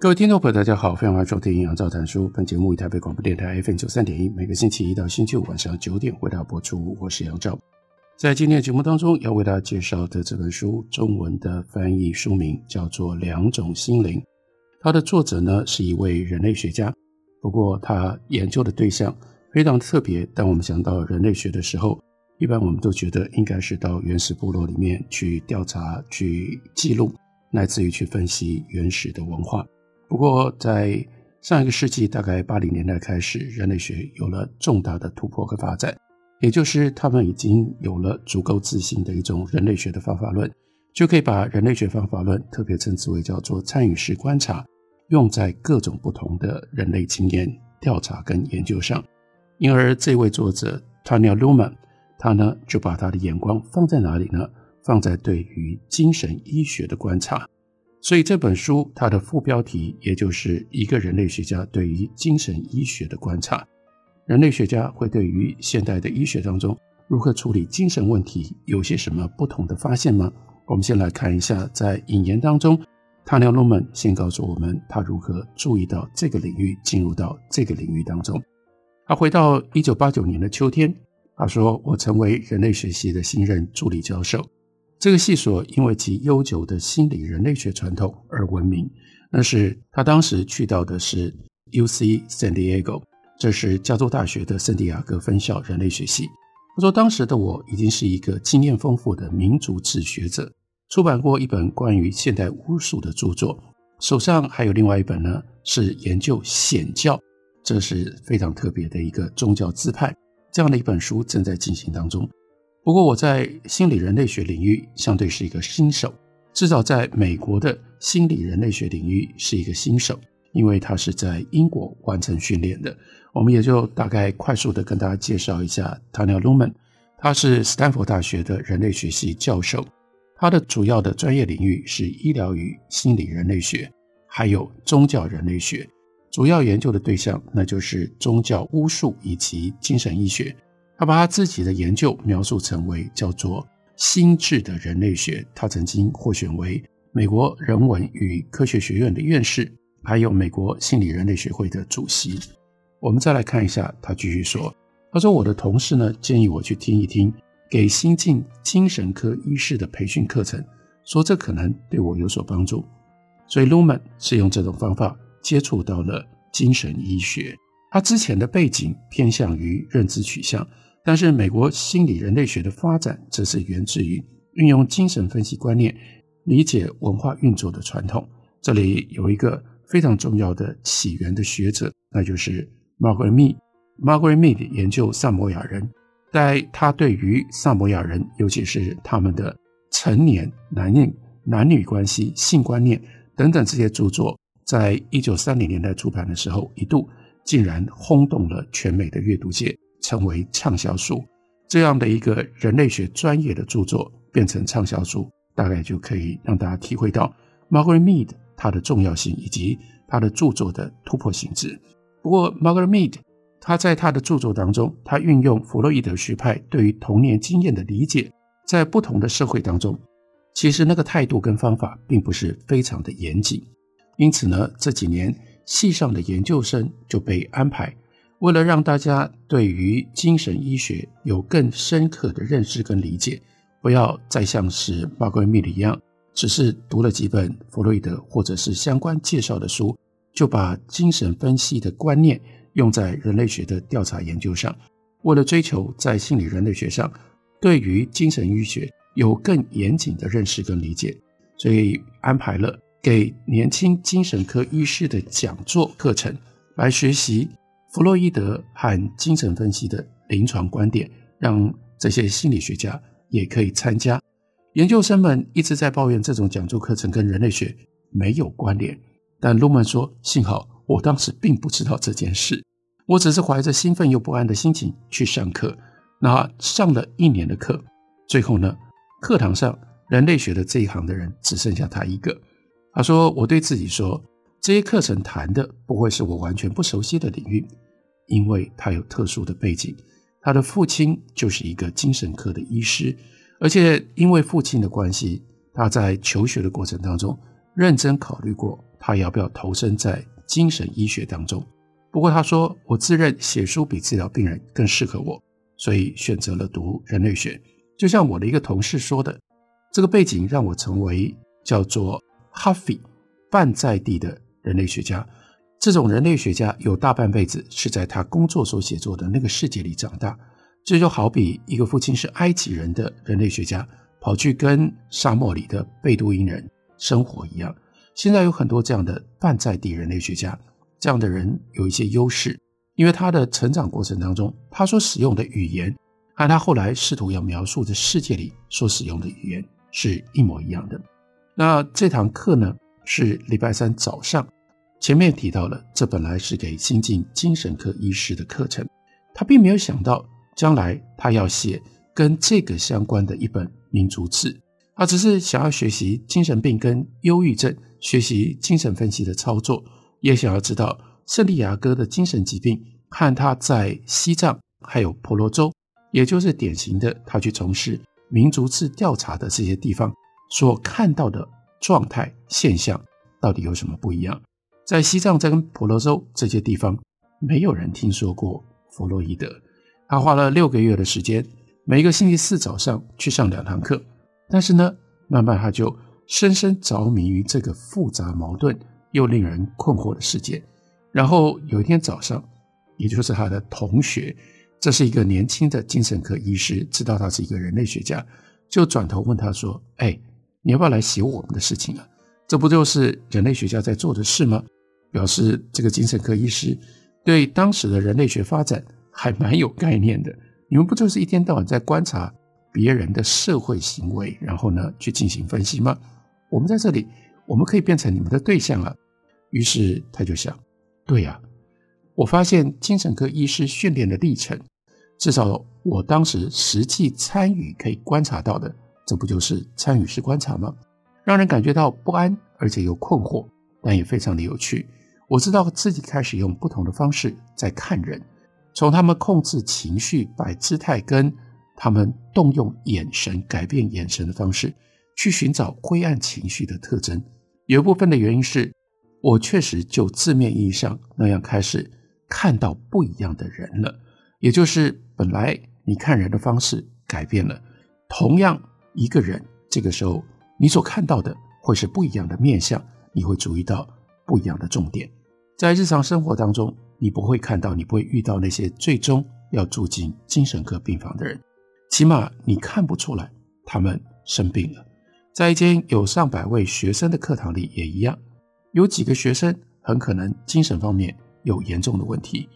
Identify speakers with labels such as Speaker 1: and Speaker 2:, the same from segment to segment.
Speaker 1: 各位听众朋友，大家好，欢迎来收听《杨照谈书》。本节目以台北广播电台 FM 九三点一，每个星期一到星期五晚上九点为大家播出。我是杨照，在今天的节目当中要为大家介绍的这本书，中文的翻译书名叫做《两种心灵》，它的作者呢是一位人类学家，不过他研究的对象非常特别。当我们想到人类学的时候，一般我们都觉得应该是到原始部落里面去调查、去记录，乃至于去分析原始的文化。不过，在上一个世纪，大概八零年代开始，人类学有了重大的突破和发展，也就是他们已经有了足够自信的一种人类学的方法论，就可以把人类学方法论特别称之为叫做参与式观察，用在各种不同的人类经验调查跟研究上。因而，这位作者 Tanya Luman，他呢就把他的眼光放在哪里呢？放在对于精神医学的观察。所以这本书它的副标题，也就是一个人类学家对于精神医学的观察。人类学家会对于现代的医学当中如何处理精神问题有些什么不同的发现吗？我们先来看一下，在引言当中，Tanya Luhrmann 先告诉我们他如何注意到这个领域，进入到这个领域当中。他回到一九八九年的秋天，他说：“我成为人类学系的新任助理教授。”这个系所因为其悠久的心理人类学传统而闻名。那是他当时去到的是 UC San Diego，这是加州大学的圣地亚哥分校人类学系。他说，当时的我已经是一个经验丰富的民族志学者，出版过一本关于现代巫术的著作，手上还有另外一本呢，是研究显教，这是非常特别的一个宗教支派。这样的一本书正在进行当中。不过我在心理人类学领域相对是一个新手，至少在美国的心理人类学领域是一个新手，因为他是在英国完成训练的。我们也就大概快速的跟大家介绍一下 Tanya Luman，他是斯坦福大学的人类学系教授，他的主要的专业领域是医疗与心理人类学，还有宗教人类学，主要研究的对象那就是宗教巫术以及精神医学。他把他自己的研究描述成为叫做“心智的人类学”。他曾经获选为美国人文与科学学院的院士，还有美国心理人类学会的主席。我们再来看一下，他继续说：“他说我的同事呢建议我去听一听给新进精神科医师的培训课程，说这可能对我有所帮助。所以 Luman 是用这种方法接触到了精神医学。他之前的背景偏向于认知取向。”但是，美国心理人类学的发展，则是源自于运用精神分析观念理解文化运作的传统。这里有一个非常重要的起源的学者，那就是 Margaret Mead。Margaret Mead 研究萨摩亚人，在他对于萨摩亚人，尤其是他们的成年男人男女关系、性观念等等这些著作，在一九三零年代出版的时候，一度竟然轰动了全美的阅读界。成为畅销书，这样的一个人类学专业的著作变成畅销书，大概就可以让大家体会到 Margaret Mead 它的重要性以及他的著作的突破性质。不过，Margaret Mead 他在他的著作当中，他运用弗洛伊德学派对于童年经验的理解，在不同的社会当中，其实那个态度跟方法并不是非常的严谨。因此呢，这几年系上的研究生就被安排。为了让大家对于精神医学有更深刻的认识跟理解，不要再像是 Margaret Mead 一样，只是读了几本弗洛伊德或者是相关介绍的书，就把精神分析的观念用在人类学的调查研究上。为了追求在心理人类学上对于精神医学有更严谨的认识跟理解，所以安排了给年轻精神科医师的讲座课程来学习。弗洛伊德和精神分析的临床观点，让这些心理学家也可以参加。研究生们一直在抱怨这种讲座课程跟人类学没有关联，但鲁曼说：“幸好我当时并不知道这件事，我只是怀着兴奋又不安的心情去上课。那上了一年的课，最后呢，课堂上人类学的这一行的人只剩下他一个。他说：我对自己说，这些课程谈的不会是我完全不熟悉的领域，因为他有特殊的背景，他的父亲就是一个精神科的医师。”而且因为父亲的关系，他在求学的过程当中认真考虑过，他要不要投身在精神医学当中。不过他说：“我自认写书比治疗病人更适合我，所以选择了读人类学。”就像我的一个同事说的：“这个背景让我成为叫做 Huffy 半在地的人类学家。这种人类学家有大半辈子是在他工作所写作的那个世界里长大。”这就好比一个父亲是埃及人的人类学家，跑去跟沙漠里的贝都因人生活一样。现在有很多这样的半在地人类学家，这样的人有一些优势，因为他的成长过程当中，他所使用的语言和他后来试图要描述的世界里所使用的语言是一模一样的。那这堂课呢，是礼拜三早上，前面提到了，这本来是给新进精神科医师的课程，他并没有想到。将来他要写跟这个相关的一本民族志，他只是想要学习精神病跟忧郁症，学习精神分析的操作，也想要知道圣地亚哥的精神疾病和他在西藏还有婆罗洲，也就是典型的他去从事民族志调查的这些地方所看到的状态现象到底有什么不一样。在西藏在跟婆罗洲这些地方，没有人听说过弗洛伊德。他花了六个月的时间，每个星期四早上去上两堂课。但是呢，慢慢他就深深着迷于这个复杂矛盾又令人困惑的世界。然后有一天早上，也就是他的同学，这是一个年轻的精神科医师，知道他是一个人类学家，就转头问他说：“哎，你要不要来写我们的事情啊？这不就是人类学家在做的事吗？”表示这个精神科医师对当时的人类学发展。还蛮有概念的，你们不就是一天到晚在观察别人的社会行为，然后呢去进行分析吗？我们在这里，我们可以变成你们的对象啊。于是他就想，对呀，我发现精神科医师训练的历程，至少我当时实际参与可以观察到的，这不就是参与式观察吗？让人感觉到不安，而且又困惑，但也非常的有趣。我知道自己开始用不同的方式在看人。从他们控制情绪、摆姿态，跟他们动用眼神、改变眼神的方式，去寻找灰暗情绪的特征。有一部分的原因是，我确实就字面意义上那样开始看到不一样的人了。也就是本来你看人的方式改变了，同样一个人，这个时候你所看到的会是不一样的面相，你会注意到不一样的重点，在日常生活当中。你不会看到，你不会遇到那些最终要住进精神科病房的人，起码你看不出来他们生病了。在一间有上百位学生的课堂里也一样，有几个学生很可能精神方面有严重的问题，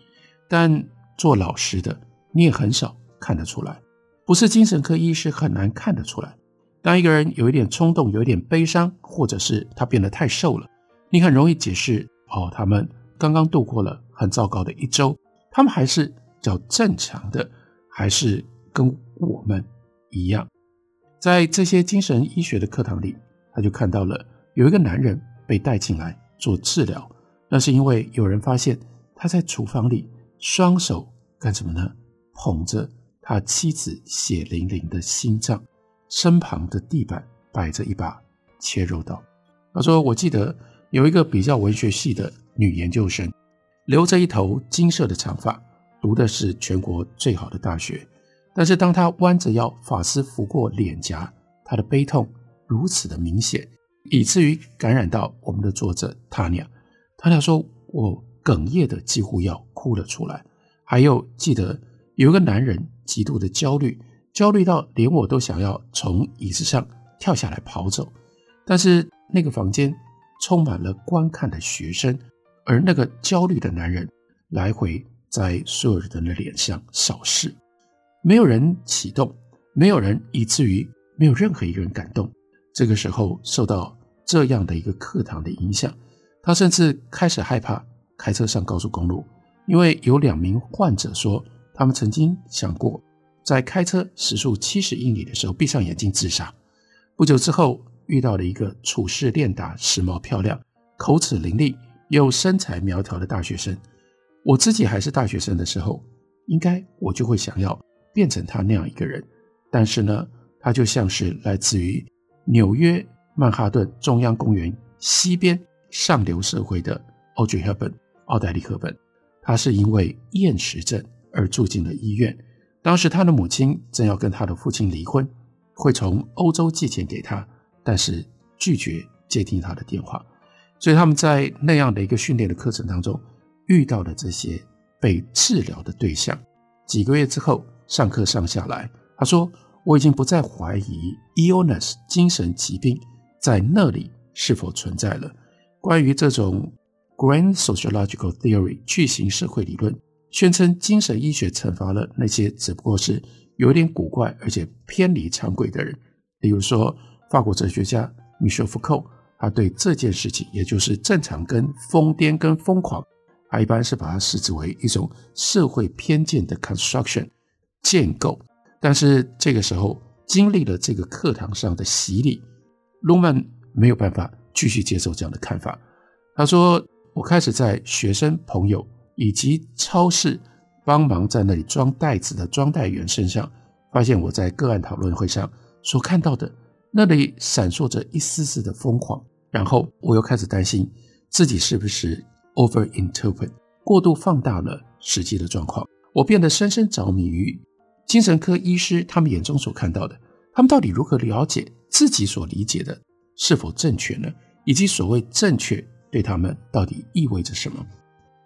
Speaker 1: 但做老师的你也很少看得出来。不是精神科医师很难看得出来。当一个人有一点冲动，有一点悲伤，或者是他变得太瘦了，你很容易解释哦，他们刚刚度过了。很糟糕的一周，他们还是较正常的，还是跟我们一样。在这些精神医学的课堂里，他就看到了有一个男人被带进来做治疗，那是因为有人发现他在厨房里双手干什么呢？捧着他妻子血淋淋的心脏，身旁的地板摆着一把切肉刀。他说：“我记得有一个比较文学系的女研究生。”留着一头金色的长发，读的是全国最好的大学。但是当他弯着腰，发丝拂过脸颊，他的悲痛如此的明显，以至于感染到我们的作者塔尼亚。塔尼亚说：“我哽咽的几乎要哭了出来。”还有记得有一个男人极度的焦虑，焦虑到连我都想要从椅子上跳下来跑走。但是那个房间充满了观看的学生。而那个焦虑的男人来回在所有人的脸上扫视，没有人启动，没有人以至于没有任何一个人感动。这个时候受到这样的一个课堂的影响，他甚至开始害怕开车上高速公路，因为有两名患者说，他们曾经想过在开车时速七十英里的时候闭上眼睛自杀。不久之后，遇到了一个处事练达、时髦漂亮、口齿伶俐又身材苗条的大学生。我自己还是大学生的时候，应该我就会想要变成他那样一个人。但是呢，他就像是来自于纽约曼哈顿中央公园西边上流社会的 Audrey Hepburn 奥黛丽·赫本。他是因为厌食症而住进了医院。当时他的母亲正要跟他的父亲离婚，会从欧洲寄钱给他，但是拒绝接听他的电话。所以他们在那样的一个训练的课程当中。遇到了这些被治疗的对象，几个月之后上课上下来，他说：“我已经不再怀疑 illness 精神疾病在那里是否存在了。关于这种 grand sociological theory 巨型社会理论，宣称精神医学惩罚了那些只不过是有点古怪而且偏离常规的人，例如说法国哲学家米歇尔·福寇，他对这件事情，也就是正常跟疯癫跟疯狂。”他一般是把它视之为一种社会偏见的 construction 建构，但是这个时候经历了这个课堂上的洗礼，鲁曼没有办法继续接受这样的看法。他说：“我开始在学生朋友以及超市帮忙在那里装袋子的装袋员身上，发现我在个案讨论会上所看到的那里闪烁着一丝丝的疯狂，然后我又开始担心自己是不是。” Overinterpret 过度放大了实际的状况，我变得深深着迷于精神科医师他们眼中所看到的，他们到底如何了解自己所理解的是否正确呢？以及所谓正确对他们到底意味着什么？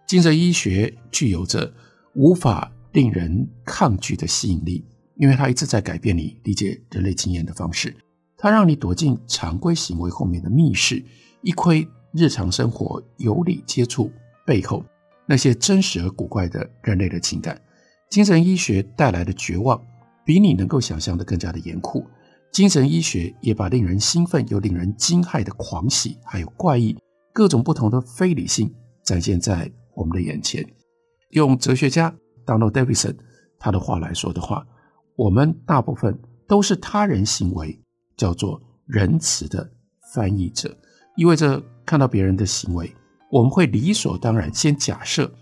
Speaker 1: 精神医学具有着无法令人抗拒的吸引力，因为它一直在改变你理解人类经验的方式，它让你躲进常规行为后面的密室，一窥。日常生活有理接触背后那些真实而古怪的人类的情感，精神医学带来的绝望比你能够想象的更加的严酷。精神医学也把令人兴奋又令人惊骇的狂喜，还有怪异各种不同的非理性展现在我们的眼前。用哲学家 Donald Davidson 他的话来说的话，我们大部分都是他人行为叫做仁慈的翻译者，意味着。看到别人的行为，我们会理所当然先假设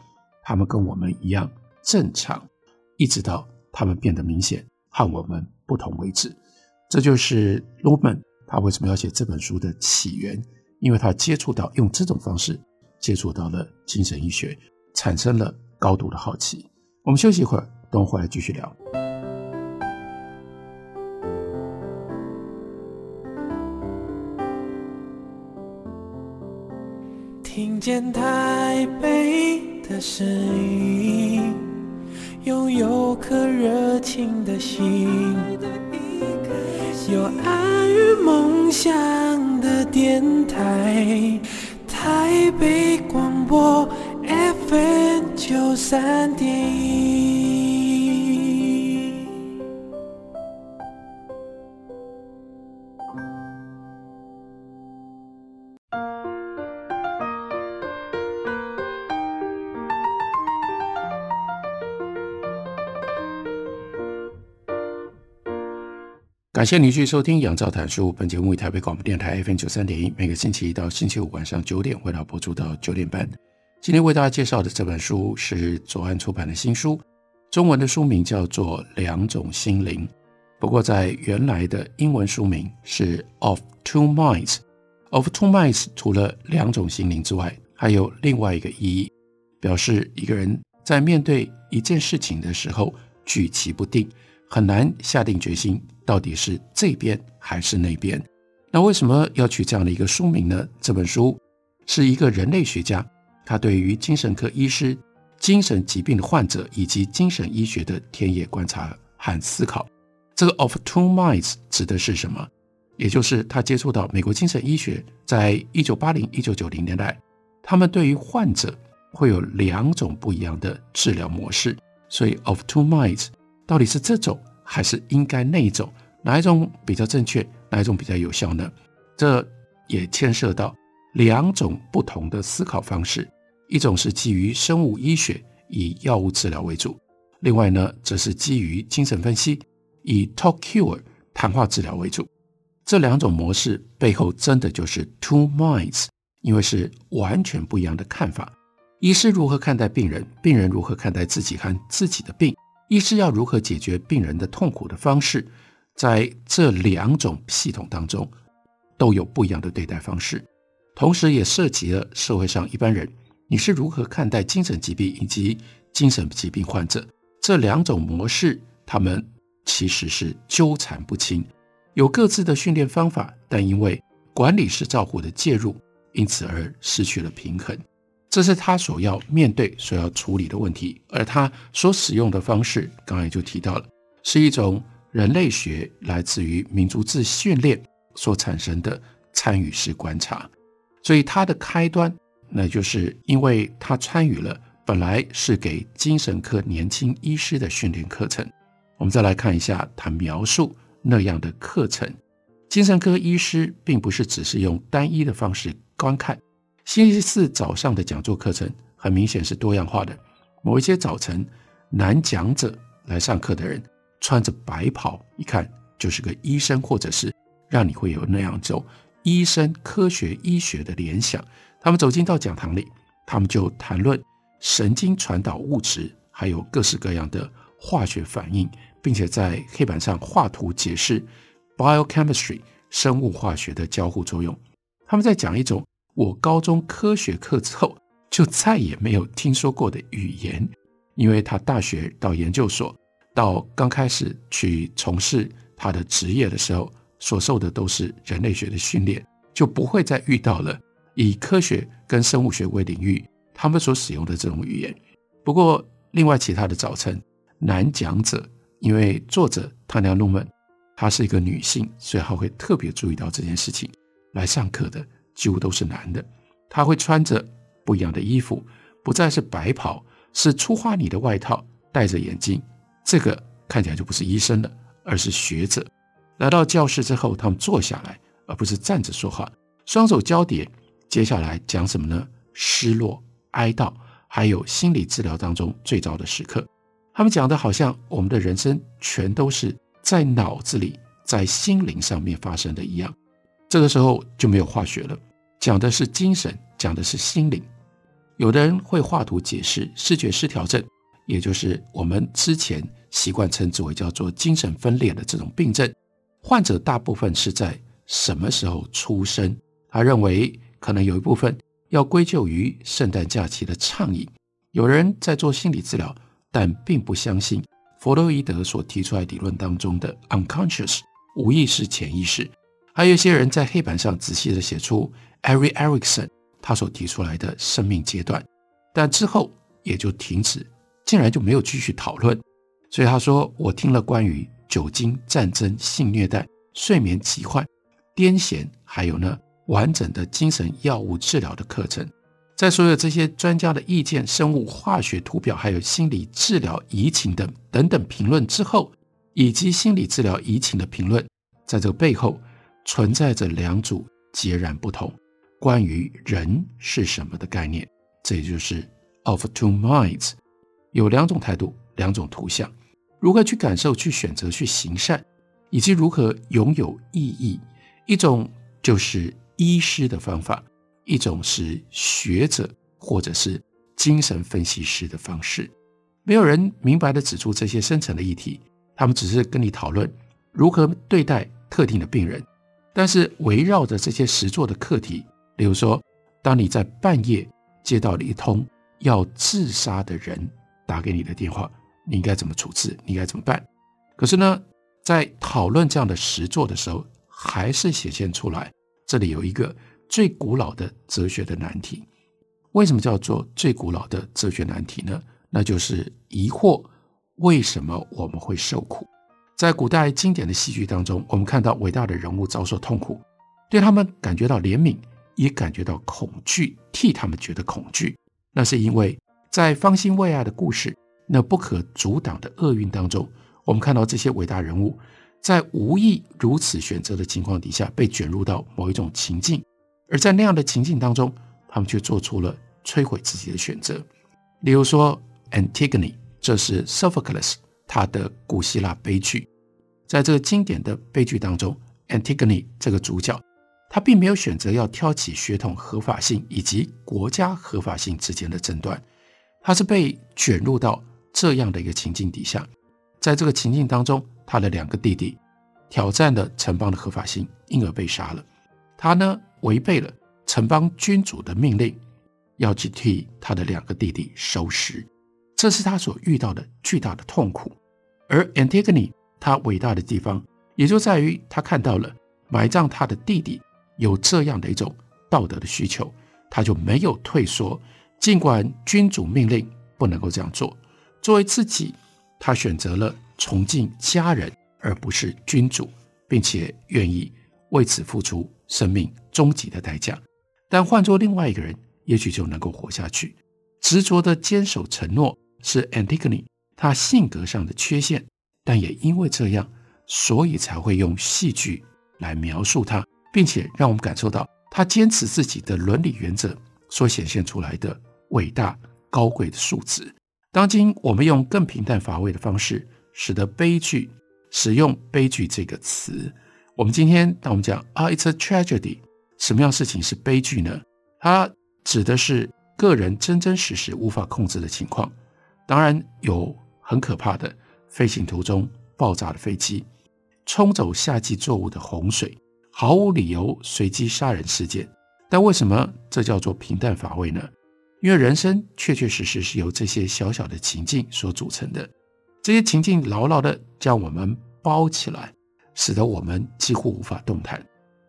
Speaker 1: 他们跟我们一样正常，一直到他们变得明显和我们不同为止。这就是 Lumen 他为什么要写这本书的起源，因为他接触到用这种方式接触到了精神医学，产生了高度的好奇。我们休息一会儿，等我回来继续聊。
Speaker 2: 听见台北的声音，拥有颗热情的心，有爱与梦想的电台，台北广播 FM 九三点一。
Speaker 1: 感谢您继续收听《杨照谈书》。本节目以台北广播电台 FM 九三点一，每个星期一到星期五晚上九点，为大家播出到九点半。今天为大家介绍的这本书是左岸出版的新书，中文的书名叫做《两种心灵》，不过在原来的英文书名是《Of Two Minds》。《Of Two Minds》除了两种心灵之外，还有另外一个意义，表示一个人在面对一件事情的时候举棋不定，很难下定决心。到底是这边还是那边？那为什么要取这样的一个书名呢？这本书是一个人类学家，他对于精神科医师、精神疾病的患者以及精神医学的田野观察和思考。这个 of two minds 指的是什么？也就是他接触到美国精神医学，在一九八零、一九九零年代，他们对于患者会有两种不一样的治疗模式。所以 of two minds 到底是这种？还是应该那一种哪一种比较正确？哪一种比较有效呢？这也牵涉到两种不同的思考方式，一种是基于生物医学，以药物治疗为主；另外呢，则是基于精神分析，以 talk cure 谈话治疗为主。这两种模式背后真的就是 two minds，因为是完全不一样的看法。医师如何看待病人，病人如何看待自己和自己的病，医师要如何解决病人的痛苦的方式，在这两种系统当中都有不一样的对待方式，同时也涉及了社会上一般人，你是如何看待精神疾病以及精神疾病患者。这两种模式，他们其实是纠缠不清。有各自的训练方法，但因为管理式照顾的介入，因此而失去了平衡。这是他所要面对、所要处理的问题。而他所使用的方式，刚才就提到了，是一种人类学来自于民族志训练所产生的参与式观察。所以他的开端，那就是因为他参与了本来是给精神科年轻医师的训练课程。我们再来看一下他描述。那样的课程，精神科医师并不是只是用单一的方式观看。星期四早上的讲座课程很明显是多样化的。某一些早晨，男讲者来上课的人穿着白袍，一看就是个医生，或者是让你会有那样一种医生科学医学的联想。他们走进到讲堂里，他们就谈论神经传导物质，还有各式各样的化学反应。并且在黑板上画图解释 biochemistry 生物化学的交互作用。他们在讲一种我高中科学课之后就再也没有听说过的语言，因为他大学到研究所到刚开始去从事他的职业的时候所受的都是人类学的训练，就不会再遇到了以科学跟生物学为领域他们所使用的这种语言。不过，另外其他的早晨，男讲者。因为作者唐纳·鲁门，她是一个女性，所以她会特别注意到这件事情。来上课的几乎都是男的，他会穿着不一样的衣服，不再是白袍，是粗花呢的外套，戴着眼镜。这个看起来就不是医生了，而是学者。来到教室之后，他们坐下来，而不是站着说话，双手交叠。接下来讲什么呢？失落、哀悼，还有心理治疗当中最糟的时刻。他们讲的好像我们的人生全都是在脑子里、在心灵上面发生的一样，这个时候就没有化学了，讲的是精神，讲的是心灵。有的人会画图解释视觉失调症，也就是我们之前习惯称之为叫做精神分裂的这种病症。患者大部分是在什么时候出生？他认为可能有一部分要归咎于圣诞假期的畅饮。有人在做心理治疗。但并不相信弗洛伊德所提出来理论当中的 unconscious 无意识、潜意识。还有一些人在黑板上仔细地写出 Eric Erikson 他所提出来的生命阶段，但之后也就停止，竟然就没有继续讨论。所以他说：“我听了关于酒精、战争、性虐待、睡眠疾患、癫痫，还有呢完整的精神药物治疗的课程。”在所有这些专家的意见、生物化学图表，还有心理治疗移情的等等评论之后，以及心理治疗移情的评论，在这个背后存在着两组截然不同关于人是什么的概念。这也就是 of two minds，有两种态度、两种图像，如何去感受、去选择、去行善，以及如何拥有意义。一种就是医师的方法。一种是学者或者是精神分析师的方式，没有人明白地指出这些深层的议题，他们只是跟你讨论如何对待特定的病人。但是围绕着这些实作的课题，比如说，当你在半夜接到了一通要自杀的人打给你的电话，你应该怎么处置？你应该怎么办？可是呢，在讨论这样的实作的时候，还是显现出来，这里有一个。最古老的哲学的难题，为什么叫做最古老的哲学难题呢？那就是疑惑为什么我们会受苦。在古代经典的戏剧当中，我们看到伟大的人物遭受痛苦，对他们感觉到怜悯，也感觉到恐惧，替他们觉得恐惧。那是因为在方兴未艾的故事，那不可阻挡的厄运当中，我们看到这些伟大人物在无意如此选择的情况底下，被卷入到某一种情境，而在那样的情境当中，他们却做出了摧毁自己的选择。例如说，Antigone，这是 Sophocles 他的古希腊悲剧，在这个经典的悲剧当中，Antigone 这个主角，他并没有选择要挑起血统合法性以及国家合法性之间的争端，他是被卷入到这样的一个情境底下，在这个情境当中，他的两个弟弟挑战了城邦的合法性，因而被杀了。他呢，违背了城邦君主的命令，要去替他的两个弟弟收尸，这是他所遇到的巨大的痛苦。而 Antigone 他伟大的地方，也就在于他看到了埋葬他的弟弟有这样的一种道德的需求，他就没有退缩，尽管君主命令不能够这样做。作为自己，他选择了崇敬家人，而不是君主，并且愿意为此付出生命终极的代价。但换做另外一个人，也许就能够活下去。执着的坚守承诺是 Antigone 他性格上的缺陷，但也因为这样，所以才会用戏剧来描述他，并且让我们感受到他坚持自己的伦理原则所显现出来的伟大高贵的素质。当今我们用更平淡乏味的方式，使得悲剧使用“悲剧”这个词。我们今天当我们讲啊，it's a tragedy，什么样事情是悲剧呢？它指的是个人真真实实无法控制的情况。当然有很可怕的飞行途中爆炸的飞机，冲走夏季作物的洪水，毫无理由随机杀人事件。但为什么这叫做平淡乏味呢？因为人生确确实实是由这些小小的情境所组成的，这些情境牢牢地将我们包起来，使得我们几乎无法动弹。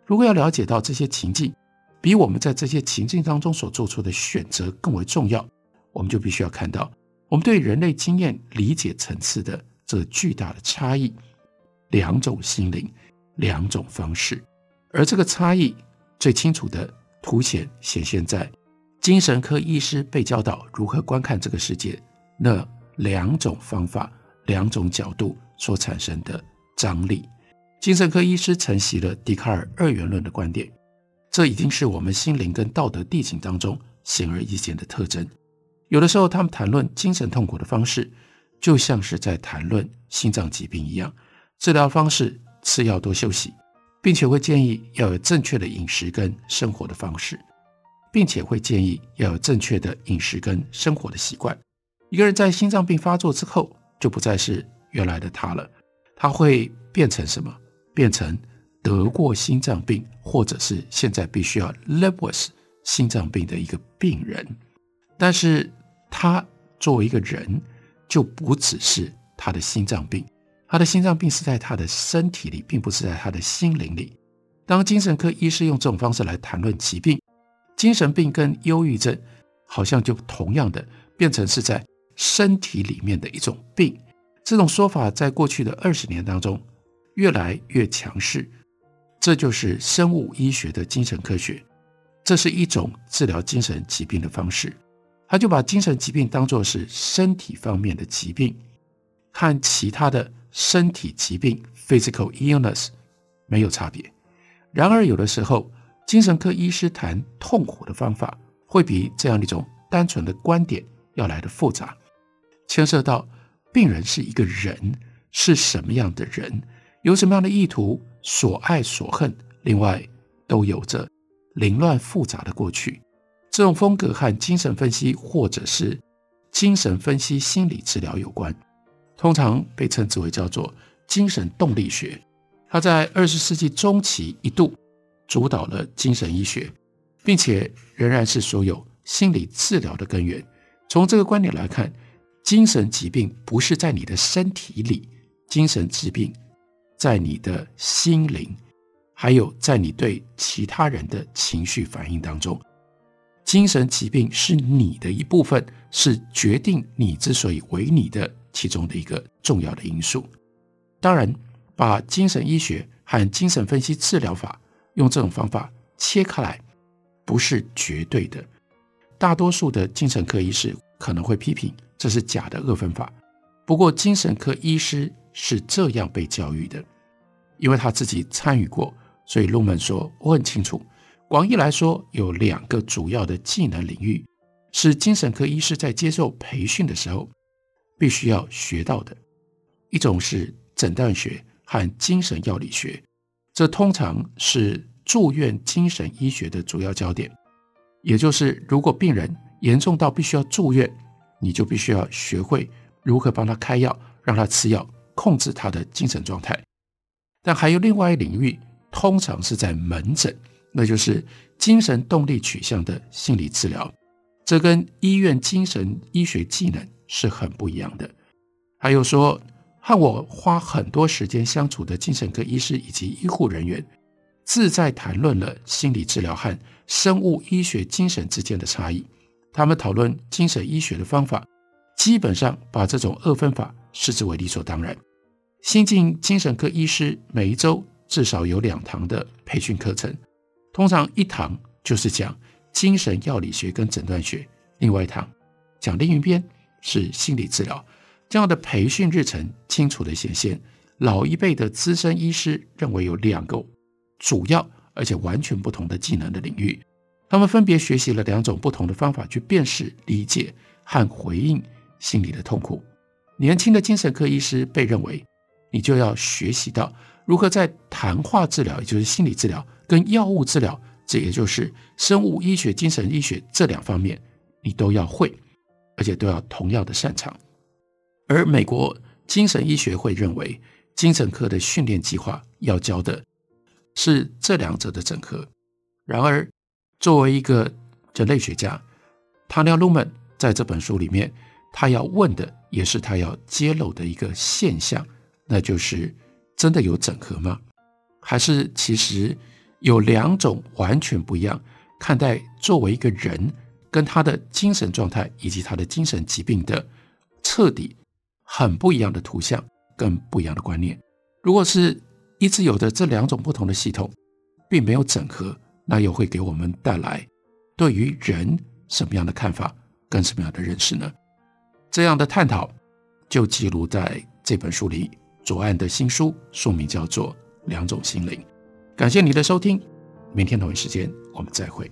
Speaker 1: 如果要了解到这些情境比我们在这些情境当中所做出的选择更为重要，我们就必须要看到我们对人类经验理解层次的这巨大的差异，两种心灵，两种方式，而这个差异最清楚的凸显显现在。精神科医师被教导如何观看这个世界，那两种方法、两种角度所产生的张力。精神科医师承袭了笛卡尔二元论的观点，这已经是我们心灵跟道德地景当中显而易见的特征。有的时候，他们谈论精神痛苦的方式，就像是在谈论心脏疾病一样。治疗方式：吃药、多休息，并且会建议要有正确的饮食跟生活的方式。并且会建议要有正确的饮食跟生活的习惯。一个人在心脏病发作之后，就不再是原来的他了，他会变成什么？变成得过心脏病，或者是现在必须要 live with 心脏病的一个病人。但是他作为一个人，就不只是他的心脏病，他的心脏病是在他的身体里，并不是在他的心灵里。当精神科医师用这种方式来谈论疾病。精神病跟忧郁症，好像就同样的变成是在身体里面的一种病。这种说法在过去的二十年当中越来越强势。这就是生物医学的精神科学，这是一种治疗精神疾病的方式。他就把精神疾病当作是身体方面的疾病，和其他的身体疾病 （physical illness） 没有差别。然而，有的时候。精神科医师谈痛苦的方法，会比这样一种单纯的观点要来得复杂，牵涉到病人是一个人，是什么样的人，有什么样的意图，所爱所恨，另外都有着凌乱复杂的过去。这种风格和精神分析或者是精神分析心理治疗有关，通常被称之为叫做精神动力学。它在二十世纪中期一度。主导了精神医学，并且仍然是所有心理治疗的根源。从这个观点来看，精神疾病不是在你的身体里，精神疾病在你的心灵，还有在你对其他人的情绪反应当中。精神疾病是你的一部分，是决定你之所以为你的其中的一个重要的因素。当然，把精神医学和精神分析治疗法。用这种方法切开来，不是绝对的。大多数的精神科医师可能会批评这是假的二分法。不过，精神科医师是这样被教育的。因为他自己参与过，所以 Luhmann 说我很清楚。广义来说，有两个主要的技能领域是精神科医师在接受培训的时候必须要学到的，一种是诊断学和精神药理学，这通常是住院精神医学的主要焦点。也就是，如果病人严重到必须要住院，你就必须要学会如何帮他开药，让他吃药，控制他的精神状态。但还有另外一领域，通常是在门诊，那就是精神动力取向的心理治疗。这跟医院精神医学技能是很不一样的。还有说，和我花很多时间相处的精神科医师以及医护人员，自在谈论了心理治疗和生物医学精神之间的差异。他们讨论精神医学的方法，基本上把这种二分法视之为理所当然。新进精神科医师每一周至少有两堂的培训课程，通常一堂就是讲精神药理学跟诊断学，另外一堂讲另一边是心理治疗。这样的培训日程清楚地显现，老一辈的资深医师认为有两个主要而且完全不同的技能的领域，他们分别学习了两种不同的方法去辨识、理解和回应心理的痛苦。年轻的精神科医师被认为。你就要学习到如何在谈话治疗，也就是心理治疗，跟药物治疗，这也就是生物医学、精神医学这两方面，你都要会，而且都要同样的擅长。而美国精神医学会认为，精神科的训练计划要教的是这两者的整合。然而，作为一个人类学家，唐纳鲁曼在这本书里面，他要问的也是他要揭露的一个现象。那就是真的有整合吗？还是其实有两种完全不一样看待作为一个人跟他的精神状态以及他的精神疾病的彻底很不一样的图像跟不一样的观念？如果是一直有着这两种不同的系统，并没有整合，那又会给我们带来对于人什么样的看法跟什么样的认识呢？这样的探讨就记录在这本书里。左岸的新书，书名叫做《两种心灵》。感谢你的收听，明天同一时间我们再会。